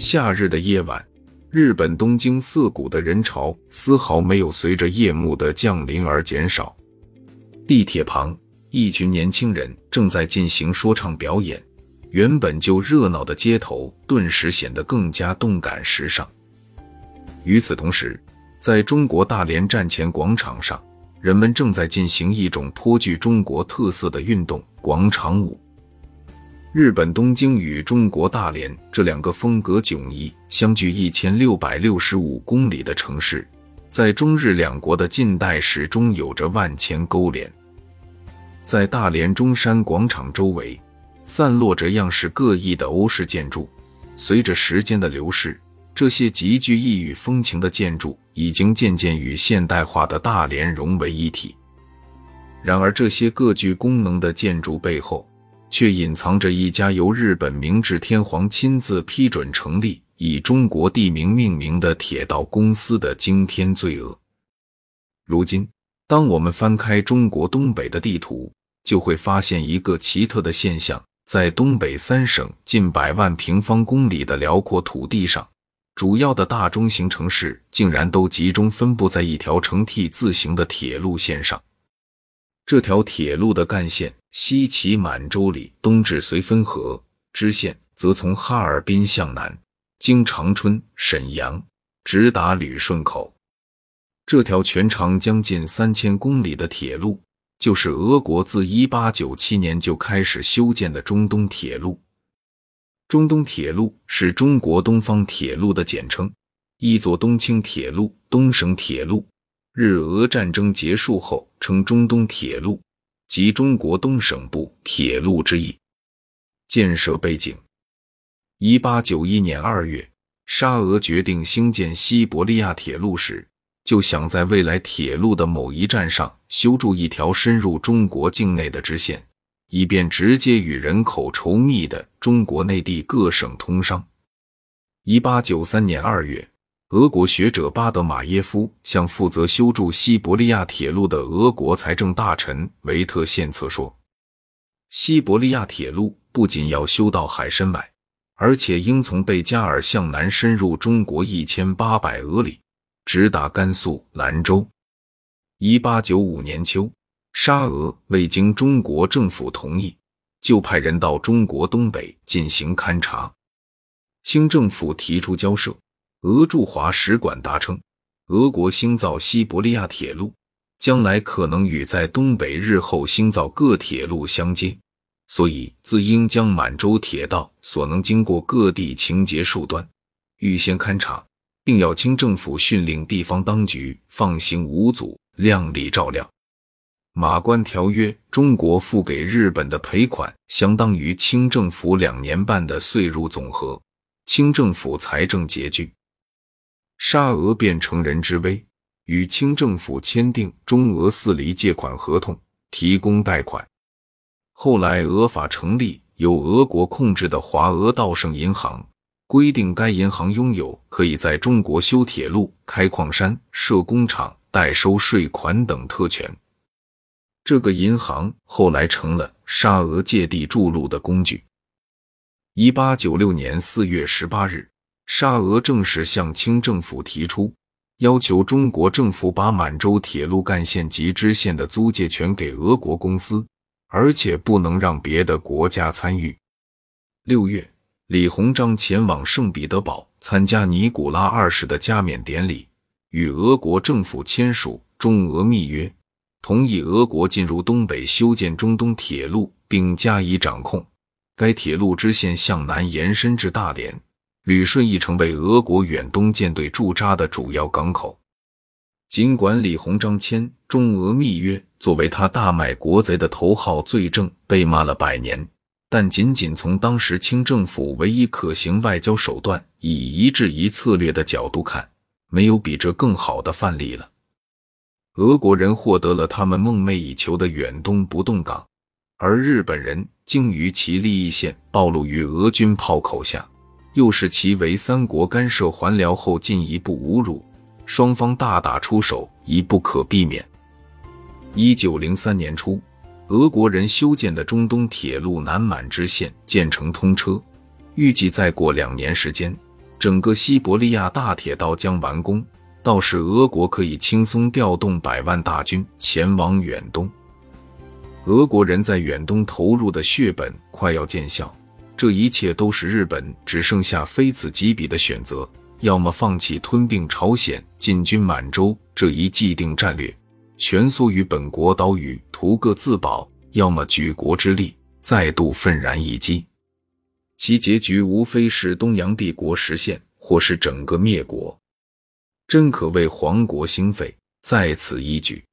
夏日的夜晚，日本东京涩谷的人潮丝毫没有随着夜幕的降临而减少。地铁旁，一群年轻人正在进行说唱表演，原本就热闹的街头顿时显得更加动感时尚。与此同时，在中国大连站前广场上，人们正在进行一种颇具中国特色的运动——广场舞。日本东京与中国大连这两个风格迥异、相距一千六百六十五公里的城市，在中日两国的近代史中有着万千勾连。在大连中山广场周围，散落着样式各异的欧式建筑。随着时间的流逝，这些极具异域风情的建筑已经渐渐与现代化的大连融为一体。然而，这些各具功能的建筑背后，却隐藏着一家由日本明治天皇亲自批准成立、以中国地名命名的铁道公司的惊天罪恶。如今，当我们翻开中国东北的地图，就会发现一个奇特的现象：在东北三省近百万平方公里的辽阔土地上，主要的大中型城市竟然都集中分布在一条呈 T 字形的铁路线上。这条铁路的干线西起满洲里，东至绥芬河，支线则从哈尔滨向南，经长春、沈阳，直达旅顺口。这条全长将近三千公里的铁路，就是俄国自一八九七年就开始修建的中东铁路。中东铁路是中国东方铁路的简称，译作东清铁路、东省铁路。日俄战争结束后，称中东铁路，即中国东省部铁路之意。建设背景：一八九一年二月，沙俄决定兴建西伯利亚铁路时，就想在未来铁路的某一站上修筑一条深入中国境内的支线，以便直接与人口稠密的中国内地各省通商。一八九三年二月。俄国学者巴德马耶夫向负责修筑西伯利亚铁路的俄国财政大臣维特献策说：“西伯利亚铁路不仅要修到海参崴，而且应从贝加尔向南深入中国一千八百俄里，直达甘肃兰州。”一八九五年秋，沙俄未经中国政府同意，就派人到中国东北进行勘察。清政府提出交涉。俄驻华使馆答称，俄国兴造西伯利亚铁路，将来可能与在东北日后兴造各铁路相接，所以自应将满洲铁道所能经过各地情节数端预先勘察，并要清政府训令地方当局放行无阻，量力照料。马关条约，中国付给日本的赔款相当于清政府两年半的税入总和，清政府财政拮据。沙俄便乘人之危，与清政府签订中俄四厘借款合同，提供贷款。后来俄法成立由俄国控制的华俄道盛银行，规定该银行拥有可以在中国修铁路、开矿山、设工厂、代收税款等特权。这个银行后来成了沙俄借地筑路的工具。一八九六年四月十八日。沙俄正式向清政府提出，要求中国政府把满洲铁路干线及支线的租借权给俄国公司，而且不能让别的国家参与。六月，李鸿章前往圣彼得堡参加尼古拉二世的加冕典礼，与俄国政府签署中俄密约，同意俄国进入东北修建中东铁路，并加以掌控。该铁路支线向南延伸至大连。旅顺亦成为俄国远东舰队驻扎的主要港口。尽管李鸿章签中俄密约作为他大卖国贼的头号罪证被骂了百年，但仅仅从当时清政府唯一可行外交手段以一制一策略的角度看，没有比这更好的范例了。俄国人获得了他们梦寐以求的远东不动港，而日本人竟于其利益线暴露于俄军炮口下。又是其为三国干涉还辽后进一步侮辱，双方大打出手已不可避免。一九零三年初，俄国人修建的中东铁路南满支线建成通车，预计再过两年时间，整个西伯利亚大铁道将完工，到时俄国可以轻松调动百万大军前往远东。俄国人在远东投入的血本快要见效，这一切都是日本只剩下非此即彼的选择：要么放弃吞并朝鲜、进军满洲这一既定战略，蜷缩于本国岛屿图个自保；要么举国之力再度愤然一击。其结局无非是东洋帝国实现，或是整个灭国，真可谓皇国兴废，在此一举。